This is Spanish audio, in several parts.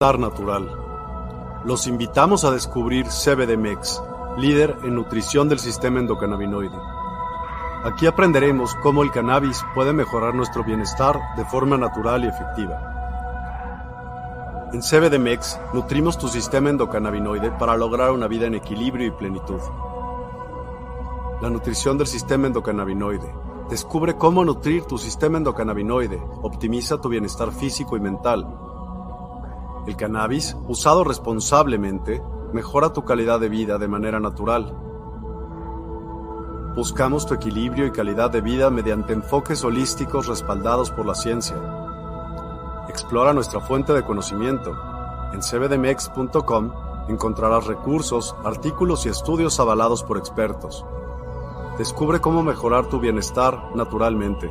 natural. Los invitamos a descubrir CBDMEX, líder en nutrición del sistema endocannabinoide. Aquí aprenderemos cómo el cannabis puede mejorar nuestro bienestar de forma natural y efectiva. En CBDMEX nutrimos tu sistema endocannabinoide para lograr una vida en equilibrio y plenitud. La nutrición del sistema endocannabinoide. Descubre cómo nutrir tu sistema endocannabinoide. Optimiza tu bienestar físico y mental. El cannabis, usado responsablemente, mejora tu calidad de vida de manera natural. Buscamos tu equilibrio y calidad de vida mediante enfoques holísticos respaldados por la ciencia. Explora nuestra fuente de conocimiento. En cbdmex.com encontrarás recursos, artículos y estudios avalados por expertos. Descubre cómo mejorar tu bienestar naturalmente.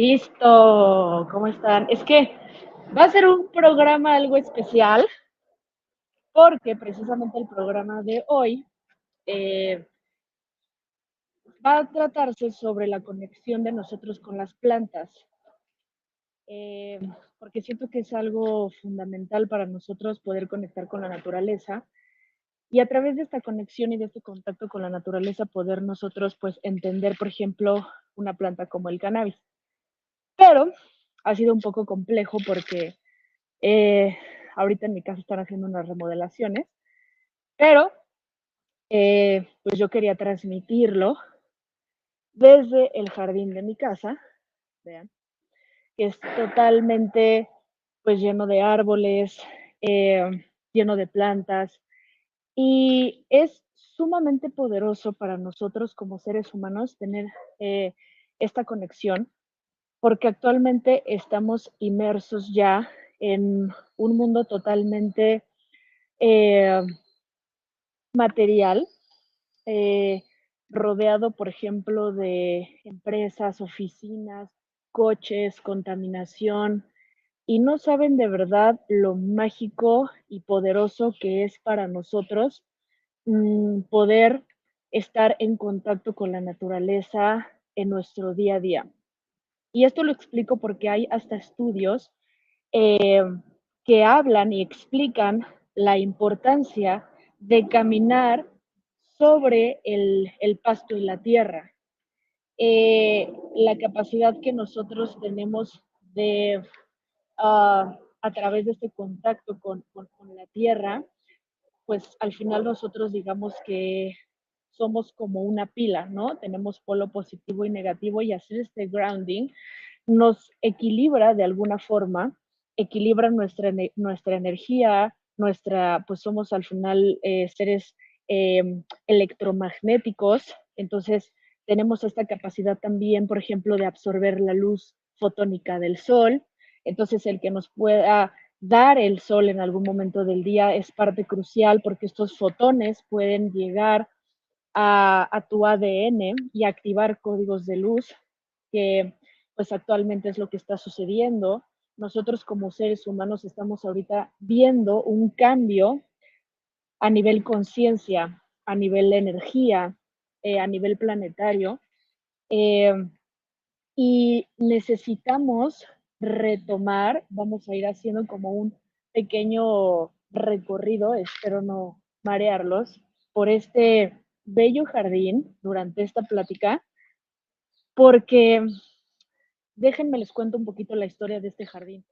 Listo, ¿cómo están? Es que va a ser un programa algo especial porque precisamente el programa de hoy eh, va a tratarse sobre la conexión de nosotros con las plantas, eh, porque siento que es algo fundamental para nosotros poder conectar con la naturaleza y a través de esta conexión y de este contacto con la naturaleza poder nosotros pues entender, por ejemplo, una planta como el cannabis. Pero ha sido un poco complejo porque eh, ahorita en mi casa están haciendo unas remodelaciones, pero eh, pues yo quería transmitirlo desde el jardín de mi casa, vean, que es totalmente pues lleno de árboles, eh, lleno de plantas y es sumamente poderoso para nosotros como seres humanos tener esta conexión porque actualmente estamos inmersos ya en un mundo totalmente eh, material, eh, rodeado, por ejemplo, de empresas, oficinas, coches, contaminación, y no saben de verdad lo mágico y poderoso que es para nosotros mm, poder estar en contacto con la naturaleza en nuestro día a día. Y esto lo explico porque hay hasta estudios eh, que hablan y explican la importancia de caminar sobre el, pasto y la tierra. Eh, la capacidad que nosotros tenemos de, ah, a través de este contacto con, con la tierra, pues al final nosotros digamos que somos como una pila, ¿no? Tenemos polo positivo y negativo y hacer este grounding nos equilibra de alguna forma, equilibra nuestra, nuestra energía, nuestra, pues somos al final eh, seres em, electromagnéticos, entonces tenemos esta capacidad también, por ejemplo, de absorber la luz fotónica del sol, entonces el que nos pueda dar el sol en algún momento del día es parte crucial porque estos fotones pueden llegar a, tu ADN y activar códigos de luz, que pues actualmente es lo que está sucediendo. Nosotros como seres humanos estamos ahorita viendo un cambio a nivel conciencia, a nivel energía, eh, a nivel planetario. Eh, y necesitamos retomar, vamos a ir haciendo como un pequeño recorrido, espero no marearlos, por este bello jardín durante esta plática, porque déjenme les cuento un poquito la historia de este jardín.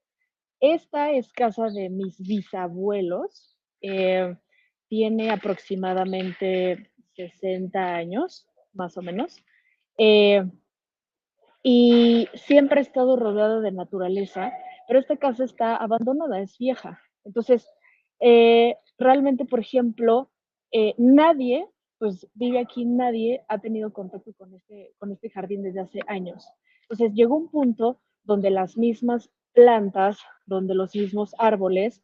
Esta es casa de mis bisabuelos, eh, tiene aproximadamente 60 años, más o menos. Eh, y siempre he estado rodeada de naturaleza, pero esta casa está abandonada, es vieja. Entonces, eh, realmente, por ejemplo, nadie, pues vive aquí, nadie ha tenido contacto con este, con este jardín desde hace años. Entonces, llegó un punto donde las mismas plantas, donde los mismos árboles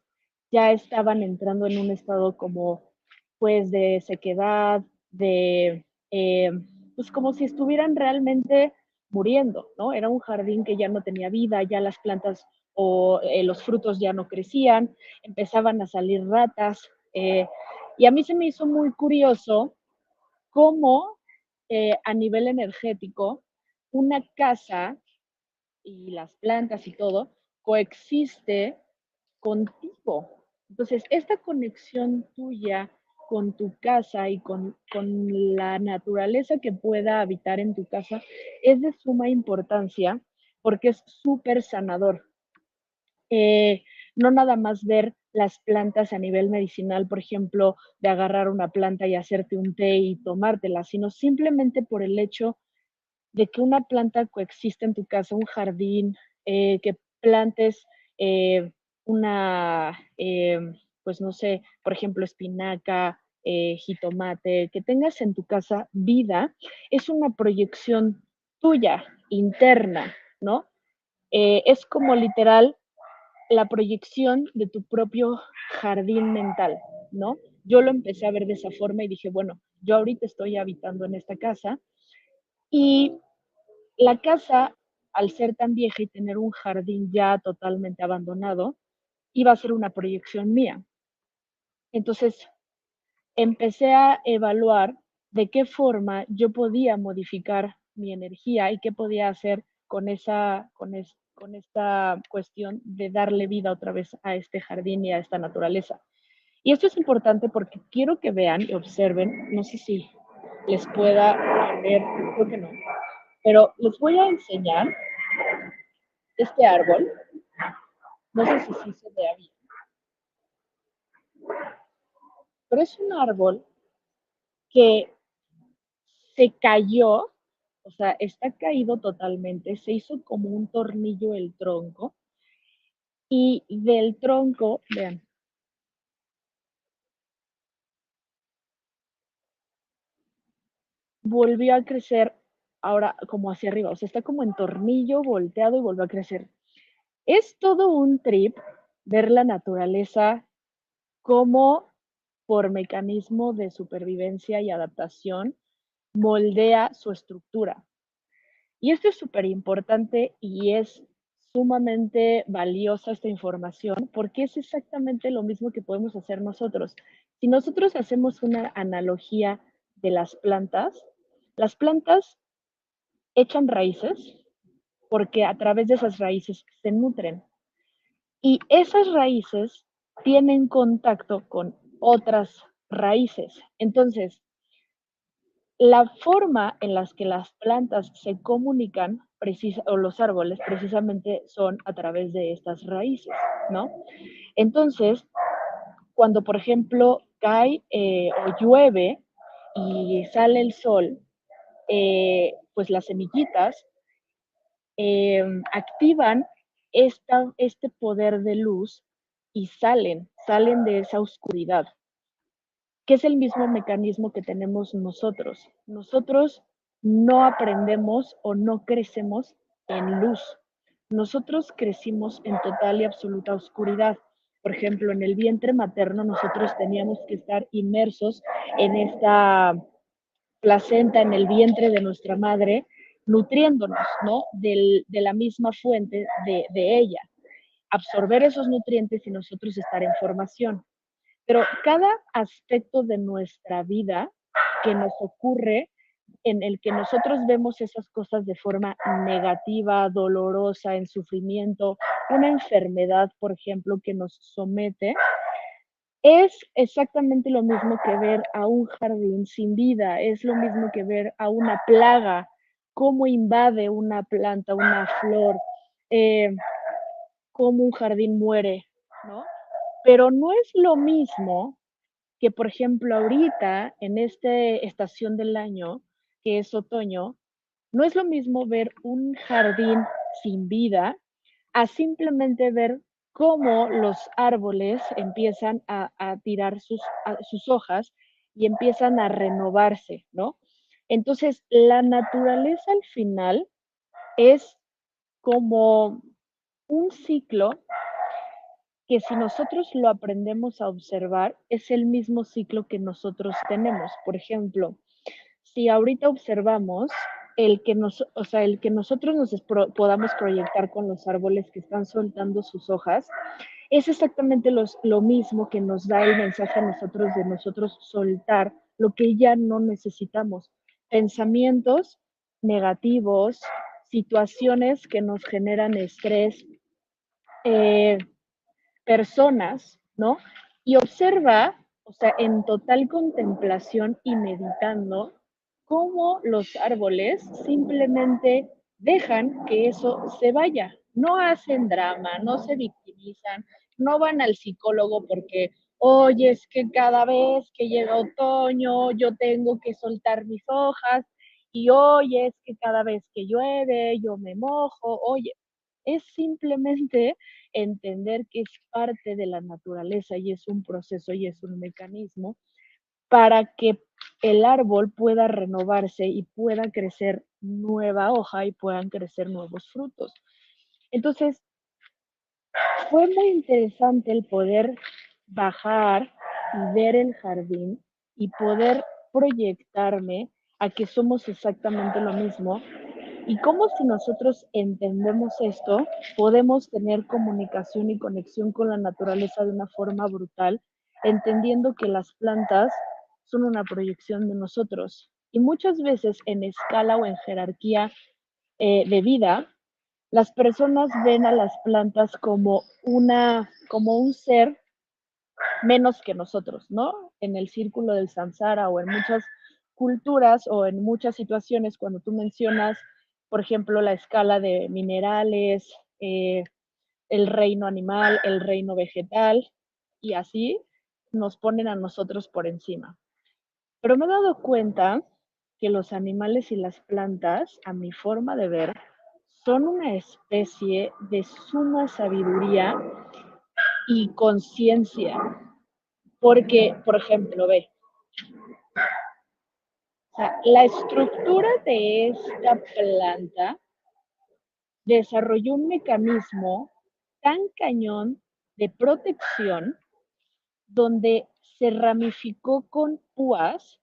ya estaban entrando en un estado como, pues, de sequedad, de, eh, pues, como si estuvieran realmente muriendo, ¿no? Era un jardín que ya no tenía vida, ya las plantas o eh, los frutos ya no crecían, empezaban a salir ratas. Eh, y a mí se me hizo muy curioso cómo eh, a nivel energético una casa y las plantas y todo coexiste contigo. Entonces, esta conexión tuya con tu casa y con, la naturaleza que pueda habitar en tu casa es de suma importancia porque es súper sanador. Eh, no nada más ver las plantas a nivel medicinal, por ejemplo, de agarrar una planta y hacerte un té y tomártela, sino simplemente por el hecho de que una planta coexiste en tu casa, un jardín, eh, que plantes eh, una, pues no sé, por ejemplo, espinaca, eh, jitomate, que tengas en tu casa vida, es una proyección tuya, interna, ¿no? Eh, es como literal la proyección de tu propio jardín mental, ¿no? Yo lo empecé a ver de esa forma y dije, bueno, yo ahorita estoy habitando en esta casa y la casa, al ser tan vieja y tener un jardín ya totalmente abandonado, iba a ser una proyección mía. Entonces, empecé a evaluar de qué forma yo podía modificar mi energía y qué podía hacer con, esa, con, con esta cuestión de darle vida otra vez a este jardín y a esta naturaleza. Y esto es importante porque quiero que vean y observen, no sé si les pueda ver, creo que no, pero les voy a enseñar este árbol. No sé si sí se vea bien pero es un árbol que se cayó, o sea, está caído totalmente, se hizo como un tornillo el tronco y del tronco, vean, volvió a crecer ahora como hacia arriba, o sea, está como en tornillo volteado y volvió a crecer. Es todo un trip ver la naturaleza como por mecanismo de supervivencia y adaptación, moldea su estructura. Y esto es súper importante y es sumamente valiosa esta información porque es exactamente lo mismo que podemos hacer nosotros. Si nosotros hacemos una analogía de las plantas, las plantas echan raíces porque a través de esas raíces se nutren. Y esas raíces tienen contacto con otras raíces. Entonces, la forma en las que las plantas se comunican, o los árboles, precisamente son a través de estas raíces, ¿no? Entonces, cuando, por ejemplo, cae eh, o llueve y sale el sol, eh, pues las semillitas em, activan este poder de luz y salen, salen de esa oscuridad, que es el mismo mecanismo que tenemos nosotros. Nosotros no aprendemos o no crecemos en luz. Nosotros crecimos en total y absoluta oscuridad. por ejemplo, en el vientre materno nosotros teníamos que estar inmersos en esta placenta, en el vientre de nuestra madre, nutriéndonos, ¿no? de la misma fuente de, de ella. Absorber esos nutrientes y nosotros estar en formación. Pero cada aspecto de nuestra vida que nos ocurre en el que nosotros vemos esas cosas de forma negativa, dolorosa, en sufrimiento, una enfermedad, por ejemplo, que nos somete, es exactamente lo mismo que ver a un jardín sin vida, es lo mismo que ver a una plaga, cómo invade una planta, una flor, eh, cómo un jardín muere, ¿no? Pero no es lo mismo que, por ejemplo, ahorita, en esta estación del año, que es otoño, no es lo mismo ver un jardín sin vida a simplemente ver cómo los árboles empiezan a, tirar sus, sus hojas y empiezan a renovarse, ¿no? Entonces, la naturaleza al final es como un ciclo que si nosotros lo aprendemos a observar, es el mismo ciclo que nosotros tenemos. Por ejemplo, si ahorita observamos el que, nos, o sea, el que nosotros nos podamos proyectar con los árboles que están soltando sus hojas, es exactamente lo mismo que nos da el mensaje a nosotros de nosotros soltar lo que ya no necesitamos. Pensamientos negativos, situaciones que nos generan estrés, eh, personas, ¿no? Y observa, o sea, en total contemplación y meditando, cómo los árboles simplemente dejan que eso se vaya. No hacen drama, no se victimizan, no van al psicólogo porque, oye, es que cada vez que llega otoño yo tengo que soltar mis hojas y oye, es que cada vez que llueve yo me mojo, oye, es simplemente entender que es parte de la naturaleza y es un proceso y es un mecanismo para que el árbol pueda renovarse y pueda crecer nueva hoja y puedan crecer nuevos frutos. Entonces, fue muy interesante el poder bajar y ver el jardín y poder proyectarme a que somos exactamente lo mismo y cómo si nosotros entendemos esto, podemos tener comunicación y conexión con la naturaleza de una forma brutal, entendiendo que las plantas son una proyección de nosotros. Y muchas veces en escala o en jerarquía eh, de vida, las personas ven a las plantas como, una, como un ser menos que nosotros, ¿no? En el círculo del samsara o en muchas culturas o en muchas situaciones, cuando tú mencionas por ejemplo, la escala de minerales, eh, el reino animal, el reino vegetal, y así nos ponen a nosotros por encima. Pero me he dado cuenta que los animales y las plantas, a mi forma de ver, son una especie de suma sabiduría y conciencia. Porque, por ejemplo, ve, la estructura de esta planta desarrolló un mecanismo tan cañón de protección donde se ramificó con púas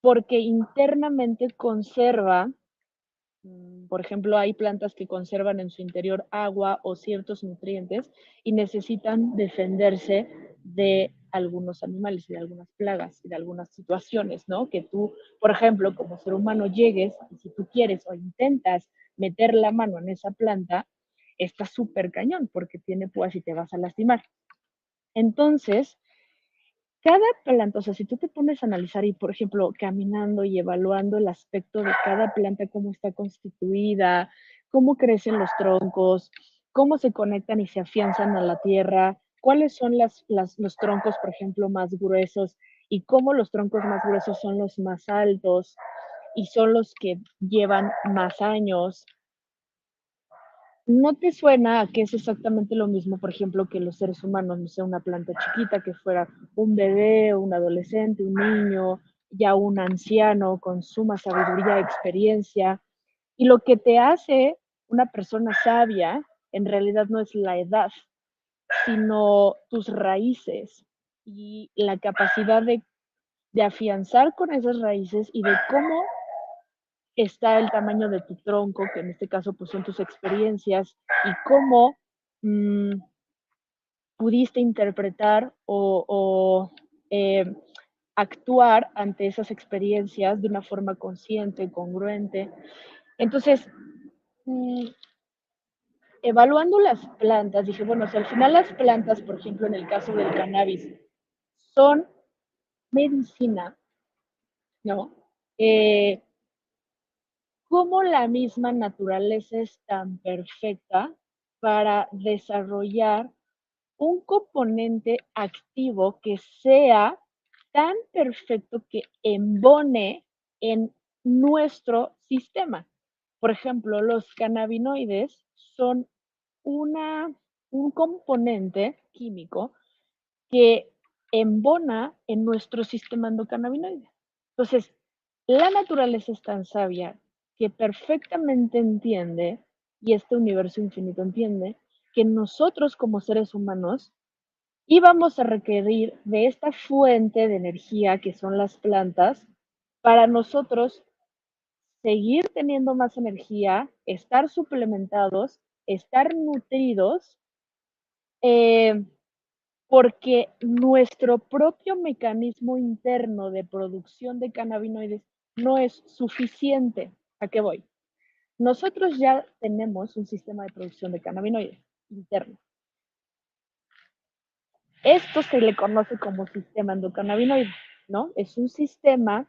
porque internamente conserva, mm, por ejemplo, hay plantas que conservan en su interior agua o ciertos nutrientes y necesitan defenderse de algunos animales y de algunas plagas y de algunas situaciones, ¿no? Que tú, por ejemplo, como ser humano llegues y si tú quieres o intentas meter la mano en esa planta, está súper cañón porque tiene púas y te vas a lastimar. Entonces, cada planta, o sea, si tú te pones a analizar y, por ejemplo, caminando y evaluando el aspecto de cada planta, cómo está constituida, cómo crecen los troncos, cómo se conectan y se afianzan a la tierra, cuáles son los troncos, por ejemplo, más gruesos y cómo los troncos más gruesos son los más altos y son los que llevan más años. ¿No te suena a que es exactamente lo mismo, por ejemplo, que los seres humanos, no sea una planta chiquita, que fuera un bebé, un adolescente, un niño, ya un anciano con suma sabiduría, experiencia? Y lo que te hace una persona sabia en realidad no es la edad, sino tus raíces y la capacidad de, afianzar con esas raíces y de cómo está el tamaño de tu tronco, que en este caso pues son tus experiencias, y cómo mm, pudiste interpretar o, eh, actuar ante esas experiencias de una forma consciente, congruente. Entonces, mm, evaluando las plantas, dije, bueno, si al final las plantas, por ejemplo, en el caso del cannabis, son medicina, ¿no? Eh, ¿Cómo la misma naturaleza es tan perfecta para desarrollar un componente activo que sea tan perfecto que embone en nuestro sistema? Por ejemplo, los cannabinoides son una, un componente químico que embona en nuestro sistema endocannabinoide. Entonces, la naturaleza es tan sabia que perfectamente entiende, y este universo infinito entiende, que nosotros como seres humanos íbamos a requerir de esta fuente de energía que son las plantas para nosotros seguir teniendo más energía, estar suplementados, estar nutridos, eh, porque nuestro propio mecanismo interno de producción de cannabinoides no es suficiente. ¿A qué voy? Nosotros ya tenemos un sistema de producción de cannabinoides interno. Esto se le conoce como sistema endocannabinoide, ¿no? Es un sistema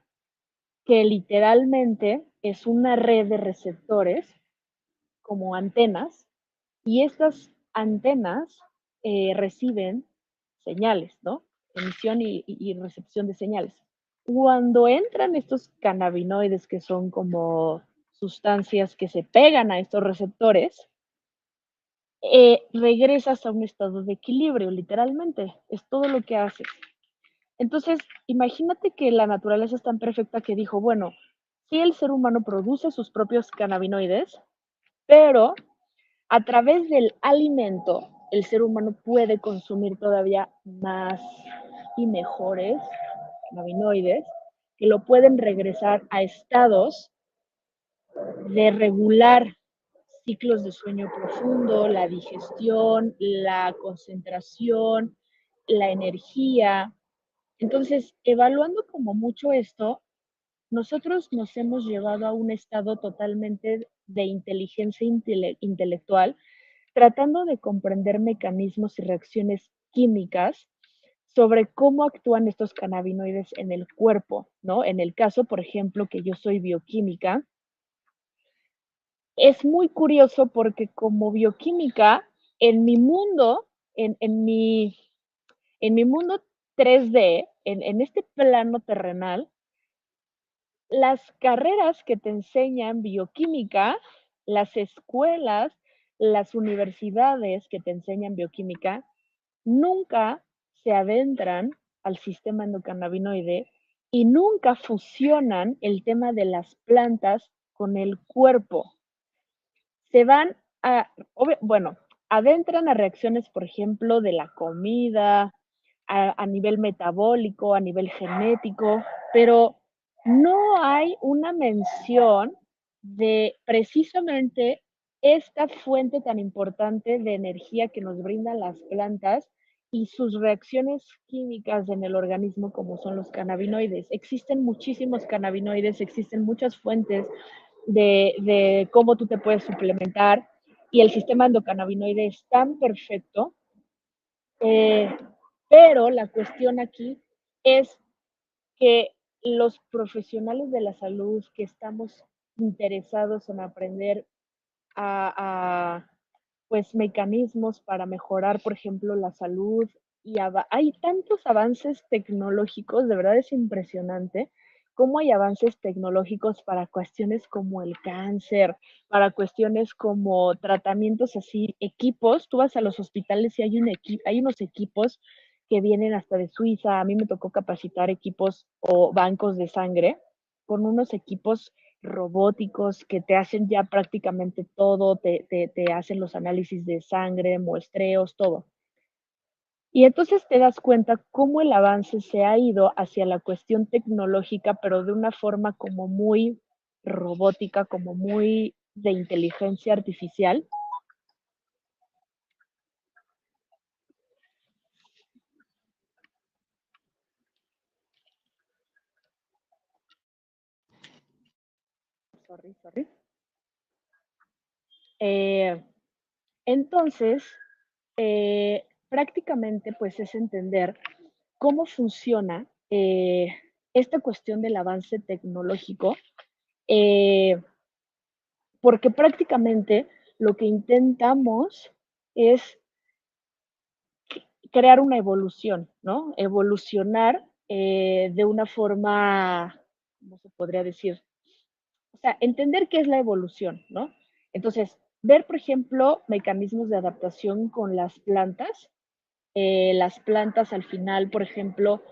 que literalmente es una red de receptores como antenas y estas antenas eh, reciben señales, ¿no? Emisión y, recepción de señales. Cuando entran estos cannabinoides, que son como sustancias que se pegan a estos receptores, eh, regresas a un estado de equilibrio, literalmente. Es todo lo que haces. Entonces, imagínate que la naturaleza es tan perfecta que dijo, bueno, si el ser humano produce sus propios cannabinoides, pero a través del alimento, el ser humano puede consumir todavía más y mejores cannabinoides que lo pueden regresar a estados de regular ciclos de sueño profundo, la digestión, la concentración, la energía. Entonces, evaluando como mucho esto, nosotros nos hemos llevado a un estado totalmente de inteligencia intelectual, tratando de comprender mecanismos y reacciones químicas sobre cómo actúan estos cannabinoides en el cuerpo, ¿no? En el caso, por ejemplo, que yo soy bioquímica, es muy curioso porque como bioquímica, en mi mundo, en, mi, en mi mundo 3D, en, este plano terrenal, las carreras que te enseñan bioquímica, las escuelas, las universidades que te enseñan bioquímica, nunca se adentran al sistema endocannabinoide y nunca fusionan el tema de las plantas con el cuerpo. Se van a, bueno, adentran a reacciones, por ejemplo, de la comida, a, nivel metabólico, a nivel genético, pero no hay una mención de precisamente esta fuente tan importante de energía que nos brindan las plantas y sus reacciones químicas en el organismo como son los cannabinoides. Existen muchísimos cannabinoides, existen muchas fuentes de, cómo tú te puedes suplementar y el sistema endocannabinoide es tan perfecto, eh, pero la cuestión aquí es que los profesionales de la salud que estamos interesados en aprender a, pues mecanismos para mejorar, por ejemplo, la salud y hay tantos avances tecnológicos, de verdad es impresionante cómo hay avances tecnológicos para cuestiones como el cáncer, para cuestiones como tratamientos así, equipos, tú vas a los hospitales y hay, un hay unos equipos que vienen hasta de Suiza. A mí me tocó capacitar equipos o bancos de sangre con unos equipos robóticos que te hacen ya prácticamente todo, te, hacen los análisis de sangre, muestreos, todo. Y entonces te das cuenta cómo el avance se ha ido hacia la cuestión tecnológica, pero de una forma como muy robótica, como muy de inteligencia artificial. Eh, entonces, eh, prácticamente pues es entender cómo funciona eh, esta cuestión del avance tecnológico, porque prácticamente lo que intentamos es crear una evolución, ¿no? Evolucionar de una forma, ¿cómo se podría decir? O sea, entender qué es la evolución, ¿no? Entonces, ver, por ejemplo, mecanismos de adaptación con las plantas, eh, las plantas al final, por ejemplo,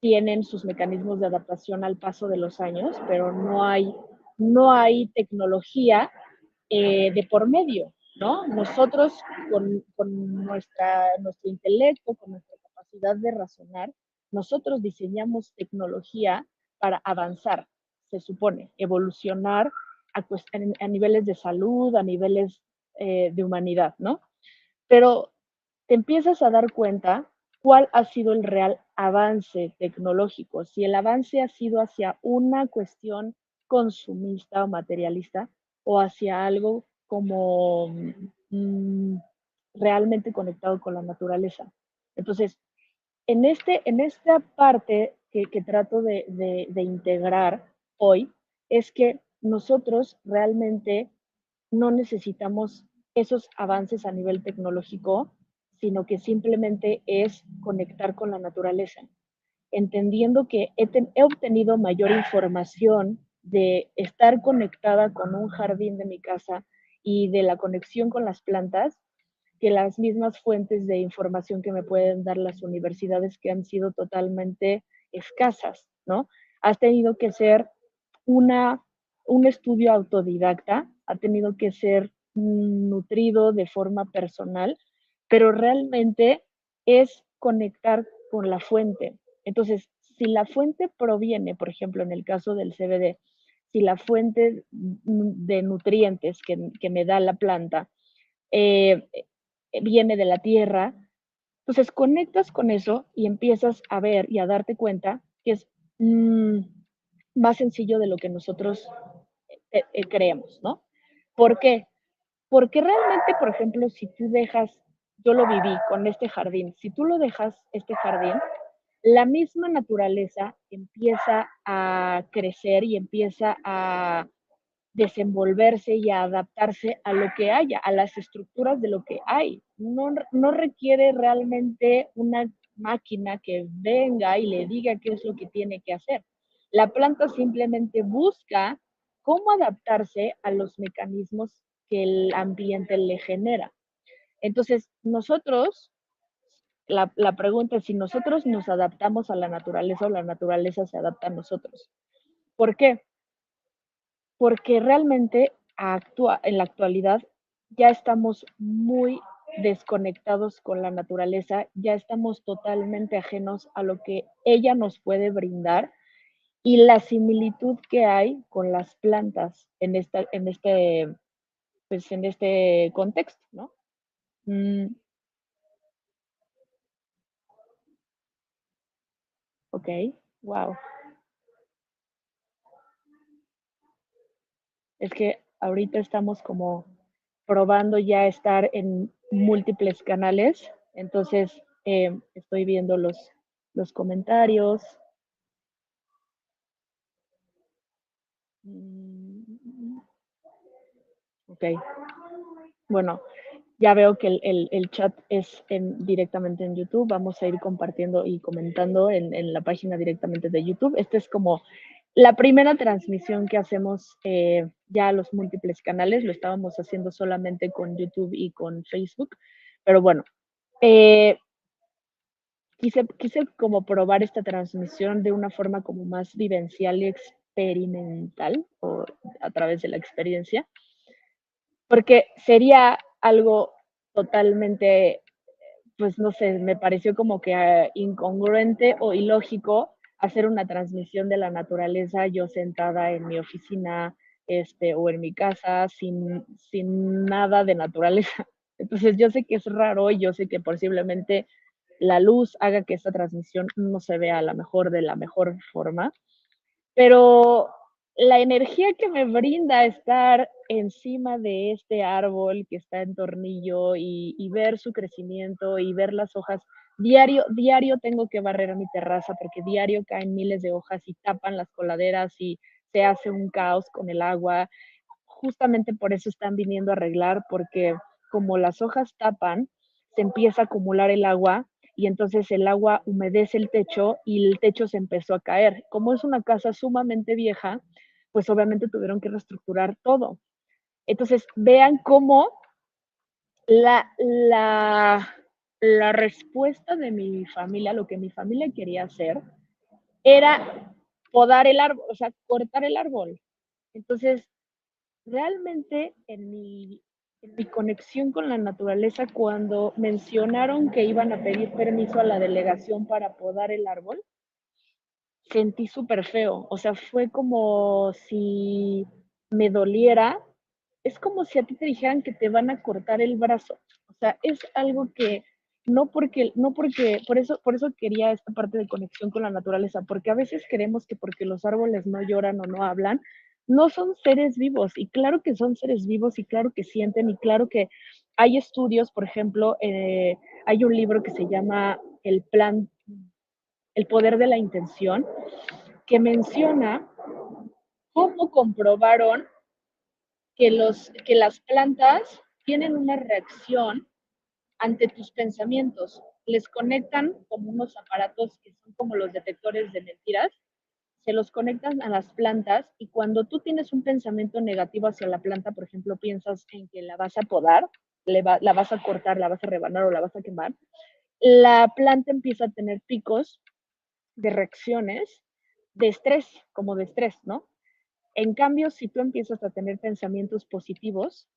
tienen sus mecanismos de adaptación al paso de los años, pero no hay, no hay tecnología eh, de por medio, ¿no? Nosotros con, con nuestra, nuestro intelecto, con nuestra capacidad de razonar, nosotros diseñamos tecnología para avanzar, se supone, evolucionar a, niveles de salud, a niveles eh, de humanidad, ¿no? Pero te empiezas a dar cuenta cuál ha sido el real avance tecnológico, si el avance ha sido hacia una cuestión consumista o materialista o hacia algo como mm, realmente conectado con la naturaleza. Entonces, en, este, en esta parte que, trato de integrar hoy, es que nosotros realmente no necesitamos esos avances a nivel tecnológico sino que simplemente es conectar con la naturaleza, entendiendo que he, he obtenido mayor información de estar conectada con un jardín de mi casa y de la conexión con las plantas que las mismas fuentes de información que me pueden dar las universidades que han sido totalmente escasas, ¿no? Has tenido que ser una, un estudio autodidacta, ha tenido que ser nutrido de forma personal pero realmente es conectar con la fuente. Entonces, si la fuente proviene, por ejemplo, en el caso del CBD, si la fuente de nutrientes que, me da la planta eh, viene de la tierra, entonces conectas con eso y empiezas a ver y a darte cuenta que es mm, más sencillo de lo que nosotros eh, eh, creemos, ¿no? ¿Por qué? Porque realmente, por ejemplo, si tú dejas yo lo viví con este jardín. Si tú lo dejas, este jardín, la misma naturaleza empieza a crecer y empieza a desenvolverse y a adaptarse a lo que haya, a las estructuras de lo que hay. No, no requiere realmente una máquina que venga y le diga qué es lo que tiene que hacer. La planta simplemente busca cómo adaptarse a los mecanismos que el ambiente le genera. Entonces, nosotros, la, pregunta es si nosotros nos adaptamos a la naturaleza o la naturaleza se adapta a nosotros. ¿Por qué? Porque realmente en la actualidad ya estamos muy desconectados con la naturaleza, ya estamos totalmente ajenos a lo que ella nos puede brindar y la similitud que hay con las plantas en, esta, en, este, pues en este contexto, ¿no? Mm. Ok, wow. Es que ahorita estamos como probando ya estar en múltiples canales, entonces eh, estoy viendo los, los comentarios. Mm. Ok. Bueno, ya veo que el, chat es directamente en YouTube. Vamos a ir compartiendo y comentando en, la página directamente de YouTube. Esta es como la primera transmisión que hacemos eh, ya a los múltiples canales. Lo estábamos haciendo solamente con YouTube y con Facebook. Pero bueno, eh, quise, quise como probar esta transmisión de una forma como más vivencial y experimental o a través de la experiencia. Porque sería algo totalmente pues no sé, me pareció como que ah, incongruente o ilógico hacer una transmisión de la naturaleza yo sentada en mi oficina este, o en mi casa sin, sin nada de naturaleza. Entonces yo sé que es raro y yo sé que posiblemente la luz haga que esta transmisión no se vea a la mejor de la mejor forma, pero la energía que me brinda estar encima de este árbol que está en tornillo y, ver su crecimiento y ver las hojas. Diario, diario tengo que barrer mi terraza porque diario caen miles de hojas y tapan las coladeras y se hace un caos con el agua. Justamente por eso están viniendo a arreglar porque como las hojas tapan, se empieza a acumular el agua y entonces el agua humedece el techo y el techo se empezó a caer. Como es una casa sumamente vieja, pues obviamente tuvieron que reestructurar todo. Entonces, vean cómo la, la, la respuesta de mi familia, lo que mi familia quería hacer, era podar el árbol, o sea, cortar el árbol. Entonces, realmente en mi mi conexión con la naturaleza cuando mencionaron que iban a pedir permiso a la delegación para podar el árbol, sentí súper feo. O sea, fue como si me doliera. Es como si a ti te dijeran que te van a cortar el brazo. O sea, es algo que no porque, no porque, por eso, por eso quería esta parte de conexión con la naturaleza, porque a veces creemos que porque los árboles no lloran o no hablan, no son seres vivos y claro que son seres vivos y claro que sienten y claro que hay estudios, por ejemplo, eh, hay un libro que se llama El plan, el poder de la intención, que menciona cómo comprobaron que, los, que las plantas tienen una reacción ante tus pensamientos. Les conectan como unos aparatos que son como los detectores de mentiras se los conectan a las plantas y cuando tú tienes un pensamiento negativo hacia la planta, por ejemplo, piensas en que la vas a podar, la vas a cortar, la vas a rebanar o la vas a quemar, la planta empieza a tener picos de reacciones de estrés, como de estrés, ¿no? En cambio, si tú empiezas a tener pensamientos positivos,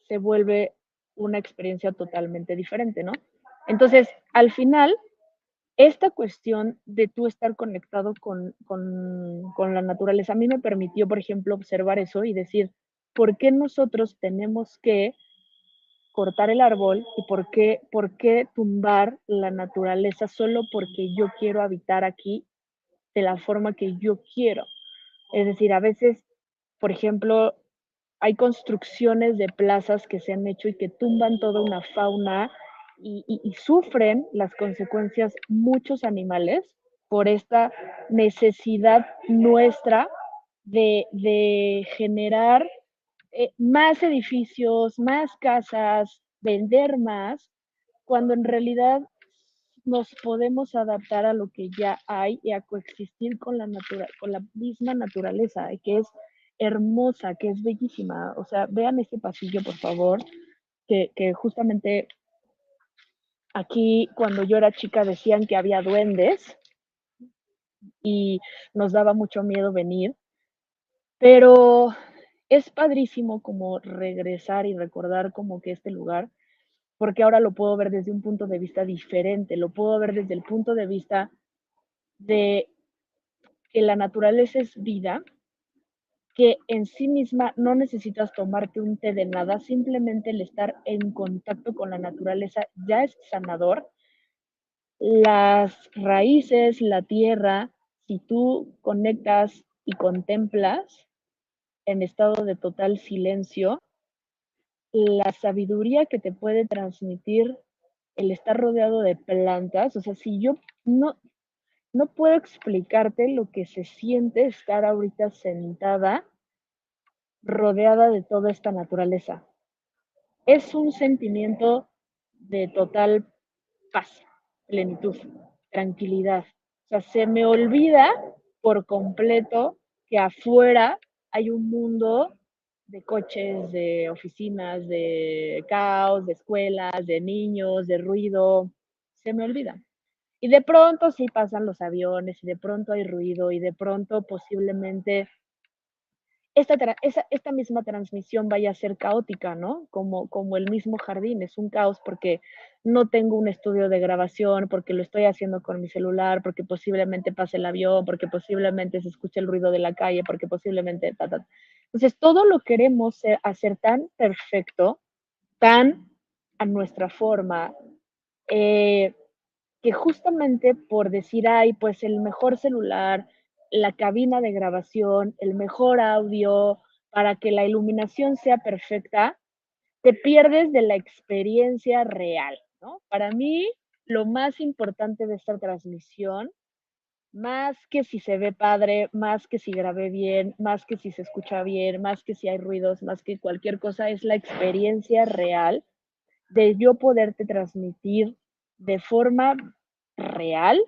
se vuelve una experiencia totalmente diferente, ¿no? Entonces, al final, esta cuestión de tú estar conectado con, la naturaleza, a mí me permitió, por ejemplo, observar eso y decir, ¿por qué nosotros tenemos que cortar el árbol y por qué, por qué tumbar la naturaleza solo porque yo quiero habitar aquí de la forma que yo quiero? Es decir, a veces, por ejemplo, hay construcciones de plazas que se han hecho y que tumban toda una fauna y, sufren las consecuencias muchos animales por esta necesidad nuestra de, generar eh, más edificios, más casas, vender más, cuando en realidad nos podemos adaptar a lo que ya hay y a coexistir con la, natura, con la misma naturaleza, que es hermosa, que es bellísima. O sea, vean este pasillo, por favor, que justamente Aquí, cuando yo era chica, decían que había duendes y nos daba mucho miedo venir, pero es padrísimo como regresar y recordar como que este lugar, porque ahora lo puedo ver desde un punto de vista diferente, lo puedo ver desde el punto de vista de que la naturaleza es vida que en sí misma no necesitas tomarte un té de nada, simplemente el estar en contacto con la naturaleza ya es sanador. Las raíces, la tierra, si tú conectas y contemplas en estado de total silencio, la sabiduría que te puede transmitir el estar rodeado de plantas, o sea, si yo no, no puedo explicarte lo que se siente estar ahorita sentada rodeada de toda esta naturaleza. Es un sentimiento de total paz, plenitud, tranquilidad. O sea, se me olvida por completo que afuera hay un mundo de coches, de oficinas, de caos, de escuelas, de niños, de ruido. Se me olvida. Y de pronto sí pasan los aviones y de pronto hay ruido y de pronto posiblemente esta, esta misma transmisión vaya a ser caótica, ¿no? Como, como el mismo jardín, es un caos porque no tengo un estudio de grabación, porque lo estoy haciendo con mi celular, porque posiblemente pase el avión, porque posiblemente se escuche el ruido de la calle, porque posiblemente... Entonces, todo lo queremos hacer tan perfecto, tan a nuestra forma, eh, que justamente por decir, ay, pues el mejor celular, la cabina de grabación, el mejor audio, para que la iluminación sea perfecta, te pierdes de la experiencia real, ¿no? Para mí, lo más importante de esta transmisión, más que si se ve padre, más que si grabé bien, más que si se escucha bien, más que si hay ruidos, más que cualquier cosa, es la experiencia real de yo poderte transmitir de forma real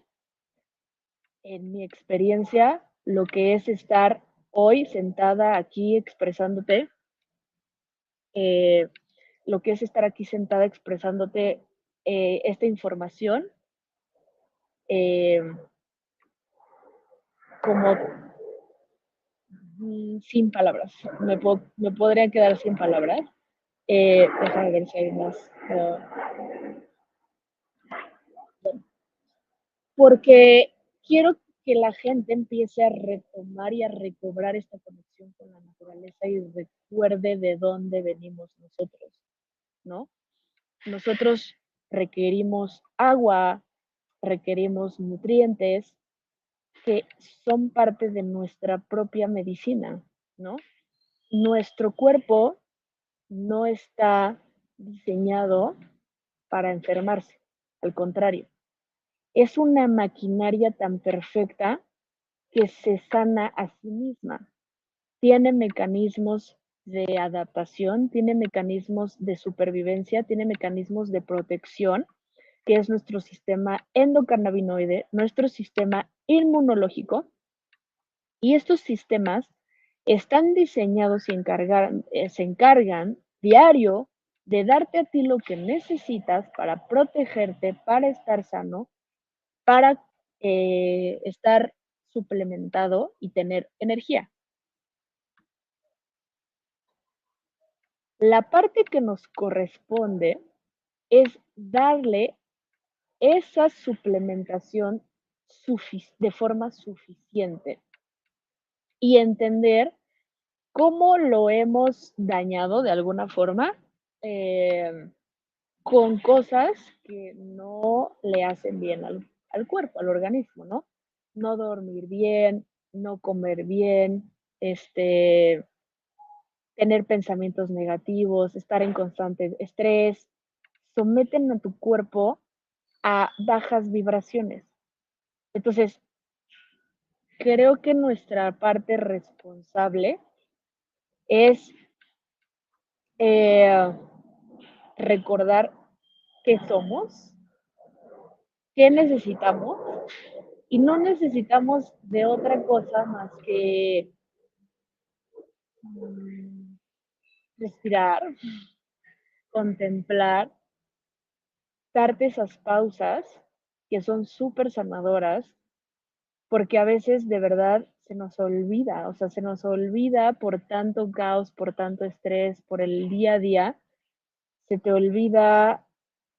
en mi experiencia, lo que es estar hoy sentada aquí expresándote, eh, lo que es estar aquí sentada expresándote eh, esta información, eh, como mm, sin palabras. Me, me, podría quedar sin palabras. déjame ver si hay más. Porque quiero que la gente empiece a retomar y a recobrar esta conexión con la naturaleza y recuerde de dónde venimos nosotros, ¿no? Nosotros requerimos agua, requerimos nutrientes que son parte de nuestra propia medicina, ¿no? Nuestro cuerpo no está diseñado para enfermarse, al contrario es una maquinaria tan perfecta que se sana a sí misma. Tiene mecanismos de adaptación, tiene mecanismos de supervivencia, tiene mecanismos de protección, que es nuestro sistema endocannabinoide, nuestro sistema inmunológico. Y estos sistemas están diseñados y eh, se encargan diario de darte a ti lo que necesitas para protegerte, para estar sano para eh, estar suplementado y tener energía. La parte que nos corresponde es darle esa suplementación de forma suficiente y entender cómo lo hemos dañado de alguna forma eh, con cosas que no le hacen bien al al cuerpo, al organismo, ¿no? No dormir bien, no comer bien, este, tener pensamientos negativos, estar en constante estrés, someten a tu cuerpo a bajas vibraciones. Entonces, creo que nuestra parte responsable es eh, recordar que somos, qué necesitamos y no necesitamos de otra cosa más que mm, respirar, contemplar, darte esas pausas que son súper sanadoras, porque a veces de verdad se nos olvida, o sea, se nos olvida por tanto caos, por tanto estrés, por el día a día, se te olvida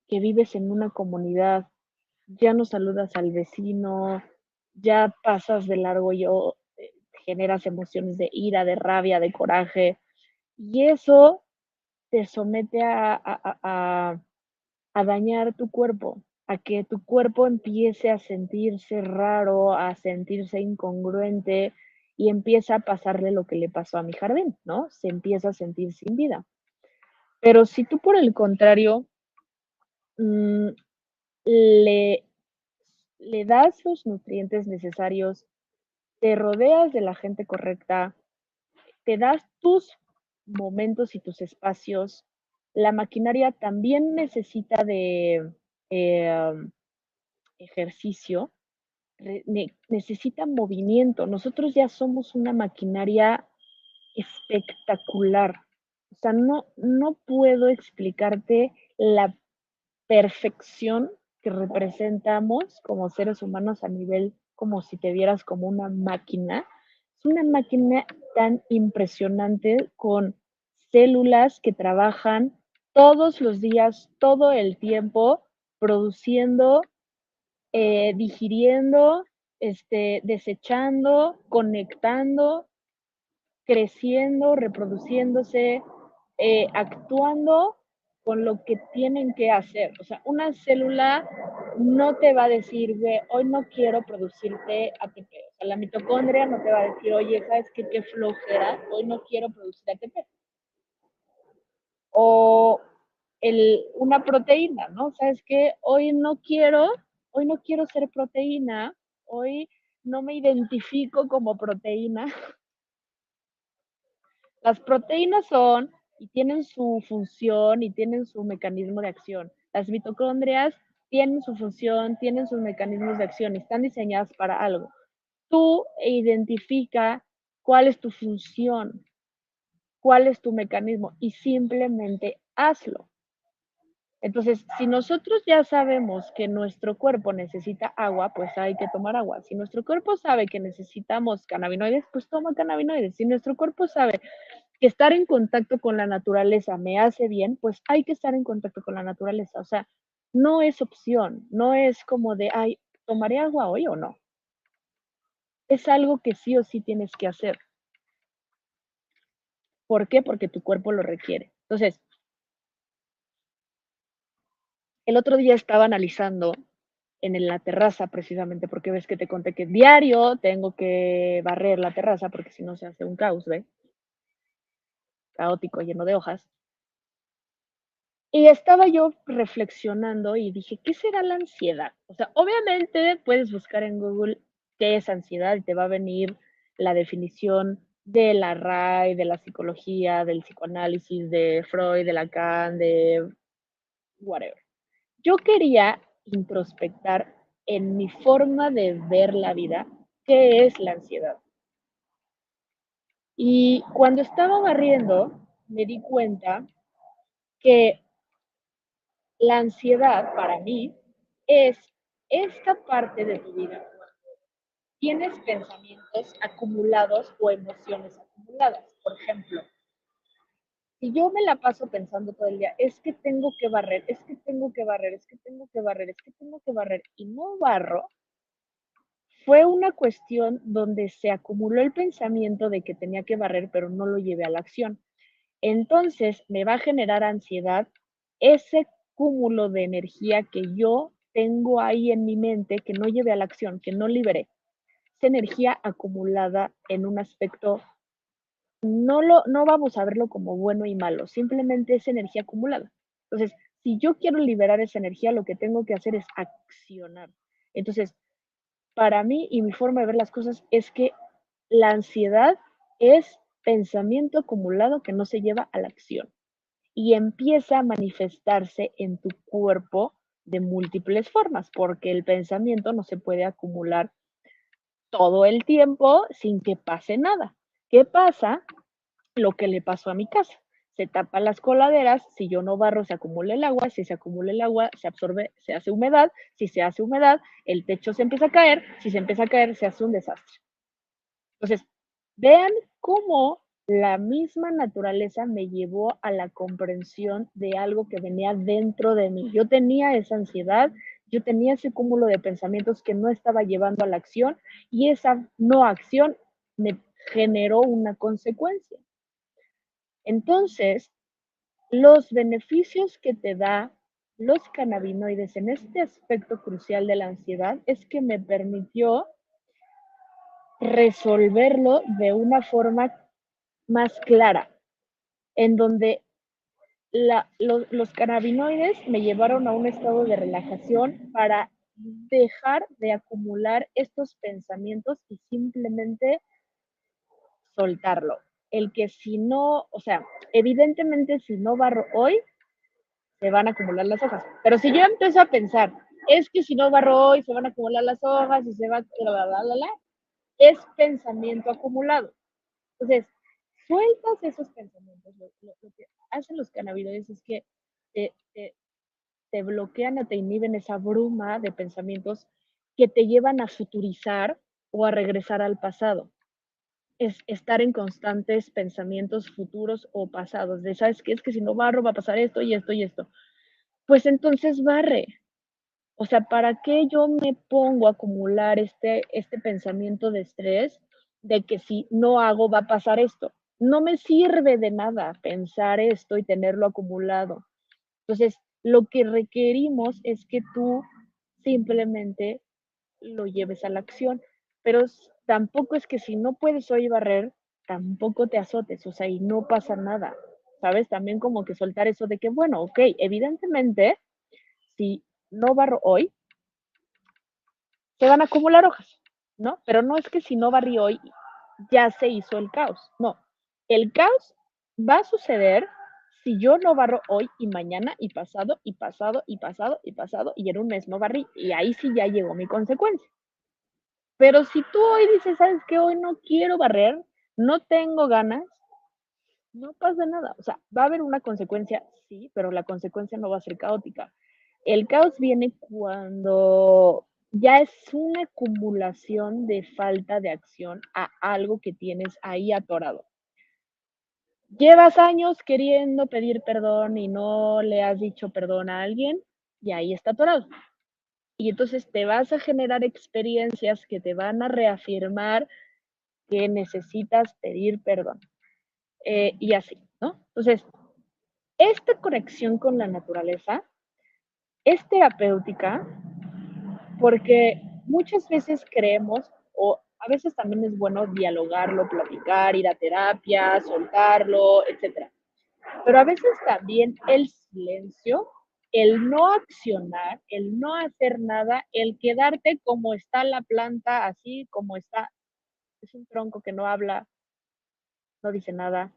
que vives en una comunidad, ya no saludas al vecino, ya pasas de largo y eh, generas emociones de ira, de rabia, de coraje. Y eso te somete a, a, dañar tu cuerpo, a que tu cuerpo empiece a sentirse raro, a sentirse incongruente y empieza a pasarle lo que le pasó a mi jardín, ¿no? Se empieza a sentir sin vida. Pero si tú por el contrario mm, le, le das los nutrientes necesarios, te rodeas de la gente correcta, te das tus momentos y tus espacios. La maquinaria también necesita de em, ejercicio, necesita movimiento. Nosotros ya somos una maquinaria espectacular. O sea, no, no puedo explicarte la perfección representamos como seres humanos a nivel como si te vieras como una máquina. Es una máquina tan impresionante con células que trabajan todos los días, todo el tiempo, produciendo, eh, digiriendo, este, desechando, conectando, creciendo, reproduciéndose, eh, actuando con lo que tienen que hacer. O sea, una célula no te va a decir, hoy no quiero producirte ATP. O sea, la mitocondria no te va a decir, oye, ¿sabes qué? Qué flojera, hoy no quiero producir ATP. O el, una proteína, ¿no? ¿Sabes qué? Hoy no quiero, hoy no quiero ser proteína, hoy no me identifico como proteína. Las proteínas son y tienen su función y tienen su mecanismo de acción. Las mitocondrias tienen su función, tienen sus mecanismos de acción están diseñadas para algo. Tú identifica cuál es tu función, cuál es tu mecanismo y simplemente hazlo. Entonces, si nosotros ya sabemos que nuestro cuerpo necesita agua, pues hay que tomar agua. Si nuestro cuerpo sabe que necesitamos cannabinoides, pues toma cannabinoides. Si nuestro cuerpo sabe que estar en contacto con la naturaleza me hace bien, pues hay que estar en contacto con la naturaleza. O sea, no es opción, no es como de, ay, ¿tomaré agua hoy o no? Es algo que sí o sí tienes que hacer. ¿Por qué? Porque tu cuerpo lo requiere. Entonces, el otro día estaba analizando en la terraza precisamente, porque ves que te conté que diario tengo que barrer la terraza, porque si no se hace un caos, ¿ves? Caótico, lleno de hojas. Y estaba yo reflexionando y dije, ¿qué será la ansiedad? O sea, obviamente puedes buscar en Google qué es ansiedad y te va a venir la definición de la RAI, de la psicología, del psicoanálisis, de Freud, de Lacan, de whatever yo quería introspectar en mi forma de ver la vida qué es la ansiedad. Y cuando estaba barriendo, me di cuenta que la ansiedad para mí es esta parte de tu vida. Tienes pensamientos acumulados o emociones acumuladas. Por ejemplo, si yo me la paso pensando todo el día, es que tengo que barrer, es que tengo que barrer, es que tengo que barrer, es que tengo que barrer y no barro, fue una cuestión donde se acumuló el pensamiento de que tenía que barrer, pero no lo llevé a la acción. Entonces me va a generar ansiedad ese cúmulo de energía que yo tengo ahí en mi mente que no llevé a la acción, que no liberé. Esa energía acumulada en un aspecto no, lo, no vamos a verlo como bueno y malo, simplemente es energía acumulada. Entonces, si yo quiero liberar esa energía, lo que tengo que hacer es accionar. Entonces, para mí y mi forma de ver las cosas es que la ansiedad es pensamiento acumulado que no se lleva a la acción y empieza a manifestarse en tu cuerpo de múltiples formas, porque el pensamiento no se puede acumular todo el tiempo sin que pase nada. ¿Qué pasa? Lo que le pasó a mi casa. Se tapan las coladeras, si yo no barro se acumula el agua, si se acumula el agua se absorbe, se hace humedad, si se hace humedad, el techo se empieza a caer, si se empieza a caer se hace un desastre. Entonces, vean cómo la misma naturaleza me llevó a la comprensión de algo que venía dentro de mí. Yo tenía esa ansiedad, yo tenía ese cúmulo de pensamientos que no estaba llevando a la acción y esa no acción me generó una consecuencia. Entonces, los beneficios que te da los cannabinoides en este aspecto crucial de la ansiedad es que me permitió resolverlo de una forma más clara, en donde los cannabinoides me llevaron a un estado de relajación para dejar de acumular estos pensamientos y simplemente soltarlo. El que si no, o sea, evidentemente si no barro hoy, se van a acumular las hojas. Pero si yo empiezo a pensar, es que si no barro hoy, se van a acumular las hojas y se va, la, la, la, la, es pensamiento acumulado. Entonces, sueltas esos pensamientos. Lo, que hacen los cannabinoides es que te, te, te bloquean o te inhiben esa bruma de pensamientos que te llevan a futurizar o a regresar al pasado. Es estar en constantes pensamientos futuros o pasados, de, ¿sabes qué? Es que si no barro va a pasar esto y esto y esto. Pues entonces barre. O sea, ¿para qué yo me pongo a acumular este, este pensamiento de estrés de que si no hago va a pasar esto? No me sirve de nada pensar esto y tenerlo acumulado. Entonces, lo que requerimos es que tú simplemente lo lleves a la acción, pero tampoco es que si no puedes hoy barrer, tampoco te azotes, o sea, y no pasa nada, ¿sabes? También como que soltar eso de que, bueno, ok, evidentemente, si no barro hoy, se van a acumular hojas, ¿no? Pero no es que si no barrí hoy, ya se hizo el caos, no. El caos va a suceder si yo no barro hoy y mañana y pasado y pasado y pasado y pasado y en un mes no barrí y ahí sí ya llegó mi consecuencia. Pero si tú hoy dices, sabes que hoy no quiero barrer, no tengo ganas, no pasa nada. O sea, va a haber una consecuencia, sí, pero la consecuencia no va a ser caótica. El caos viene cuando ya es una acumulación de falta de acción a algo que tienes ahí atorado llevas años queriendo pedir perdón y no le has dicho perdón a alguien y ahí está atorado. Y entonces te vas a generar experiencias que te van a reafirmar que necesitas pedir perdón. Eh, y así, ¿no? Entonces, esta conexión con la naturaleza es terapéutica porque muchas veces creemos o a veces también es bueno dialogarlo, platicar, ir a terapia, soltarlo, etc. Pero a veces también el silencio, el no accionar, el no hacer nada, el quedarte como está la planta, así como está, es un tronco que no habla, no dice nada.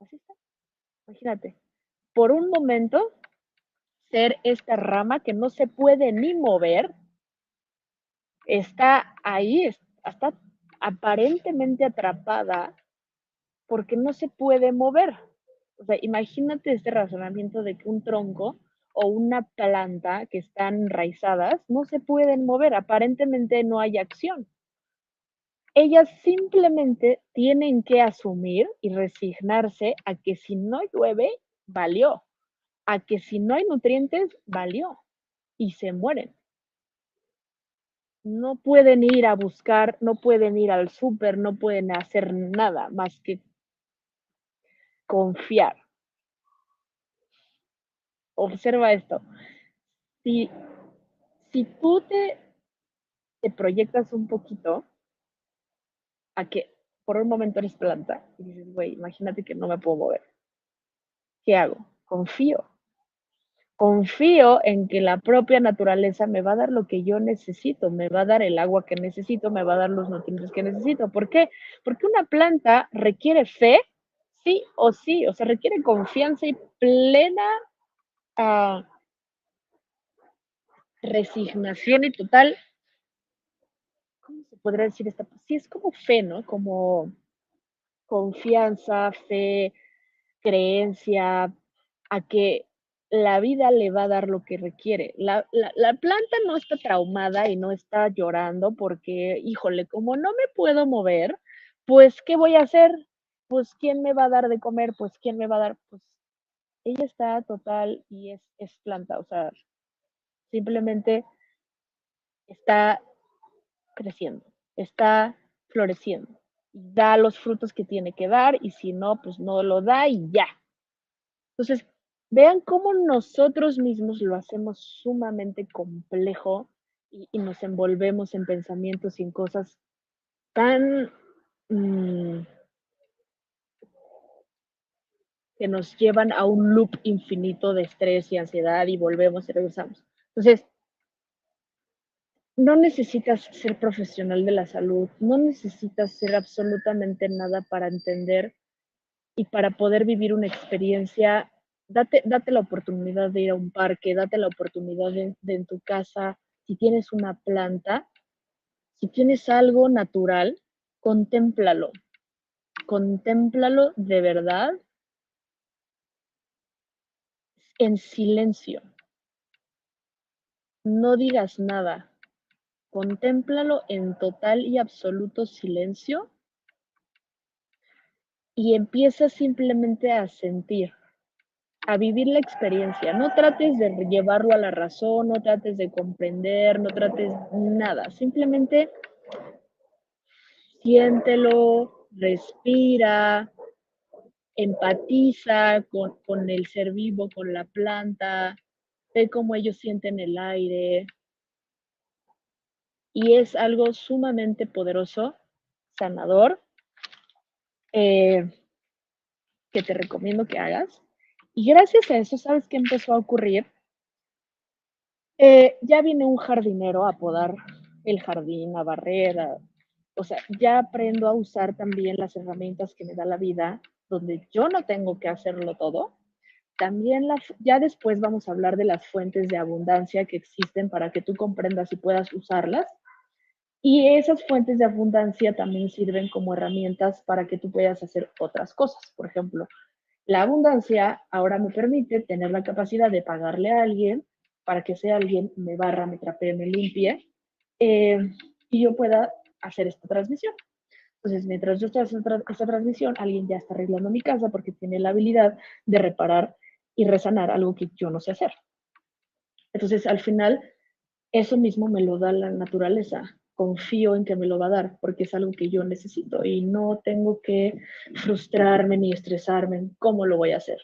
Así está. Imagínate, por un momento ser esta rama que no se puede ni mover, está ahí, está aparentemente atrapada porque no se puede mover. O sea, imagínate este razonamiento de que un tronco o una planta que están enraizadas no se pueden mover, aparentemente no hay acción. Ellas simplemente tienen que asumir y resignarse a que si no llueve, valió, a que si no hay nutrientes, valió y se mueren no pueden ir a buscar, no pueden ir al súper, no pueden hacer nada más que confiar. Observa esto. Si, si tú te, te proyectas un poquito a que por un momento eres planta y dices, güey, imagínate que no me puedo mover. ¿Qué hago? Confío confío en que la propia naturaleza me va a dar lo que yo necesito, me va a dar el agua que necesito, me va a dar los nutrientes que necesito. ¿Por qué? Porque una planta requiere fe, sí o sí, o sea, requiere confianza y plena ah, resignación y total, ¿cómo se podría decir esta? Sí, es como fe, ¿no? Como confianza, fe, creencia, a que la vida le va a dar lo que requiere. La, planta no está traumada y no está llorando porque, híjole, como no me puedo mover, pues, ¿qué voy a hacer? Pues, ¿quién me va a dar de comer? Pues, ¿quién me va a dar? Pues, ella está total y es, planta, o sea, simplemente está creciendo, está floreciendo, da los frutos que tiene que dar y si no, pues no lo da y ya. Entonces, Vean cómo nosotros mismos lo hacemos sumamente complejo y, nos envolvemos en pensamientos y en cosas tan mm, que nos llevan a un loop infinito de estrés y ansiedad y volvemos y regresamos. Entonces, no necesitas ser profesional de la salud, no necesitas ser absolutamente nada para entender y para poder vivir una experiencia date, la oportunidad de ir a un parque, date la oportunidad de, en tu casa, si tienes una planta, si tienes algo natural, contémplalo. Contémplalo de verdad en silencio. No digas nada. contémplalo en total y absoluto silencio y empieza simplemente a sentir, a vivir la experiencia. No trates de llevarlo a la razón, no trates de comprender, no trates nada. Simplemente siéntelo, respira, empatiza con, el ser vivo, con la planta, ve cómo ellos sienten el aire. Y es algo sumamente poderoso, sanador, eh, que te recomiendo que hagas. Y gracias a eso, ¿sabes qué empezó a ocurrir? Eh, ya viene un jardinero a podar el jardín, a barrer, o sea, ya aprendo a usar también las herramientas que me da la vida, donde yo no tengo que hacerlo todo. También ya después vamos a hablar de las fuentes de abundancia que existen para que tú comprendas y puedas usarlas. Y esas fuentes de abundancia también sirven como herramientas para que tú puedas hacer otras cosas. Por ejemplo, la abundancia ahora me permite tener la capacidad de pagarle a alguien para que ese alguien me barra, me trapee, me limpie eh, y yo pueda hacer esta transmisión. Entonces, mientras yo estoy haciendo esta transmisión, alguien ya está arreglando mi casa porque tiene la habilidad de reparar y resanar algo que yo no sé hacer. Entonces, al final, eso mismo me lo da la naturaleza confío en que me lo va a dar porque es algo que yo necesito y no tengo que frustrarme ni estresarme en cómo lo voy a hacer.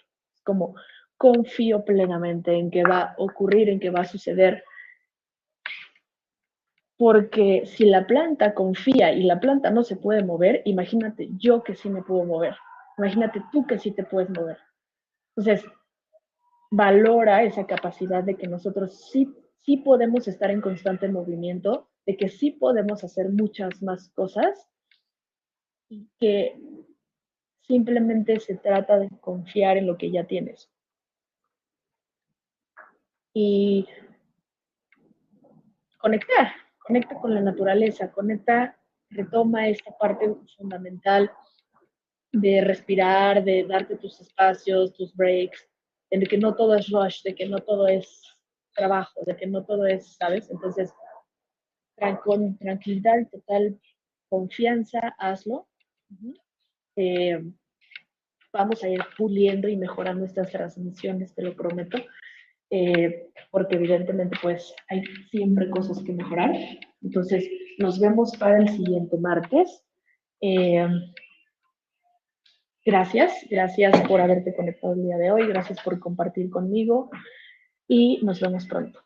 Como confío plenamente en que va a ocurrir, en que va a suceder. Porque si la planta confía y la planta no se puede mover, imagínate yo que sí me puedo mover. Imagínate tú que sí te puedes mover. Entonces, valora esa capacidad de que nosotros sí, sí podemos estar en constante movimiento de que sí podemos hacer muchas más cosas y que simplemente se trata de confiar en lo que ya tienes. Y conectar, conecta con la naturaleza, conecta, retoma esta parte fundamental de respirar, de darte tus espacios, tus breaks, de que no todo es rush, de que no todo es trabajo, de que no todo es, ¿sabes? Entonces, con tranquilidad y total confianza, hazlo. Eh, vamos a ir puliendo y mejorando estas transmisiones, te lo prometo, eh, porque evidentemente pues hay siempre cosas que mejorar. Entonces, nos vemos para el siguiente martes. Eh, gracias, gracias por haberte conectado el día de hoy, gracias por compartir conmigo y nos vemos pronto.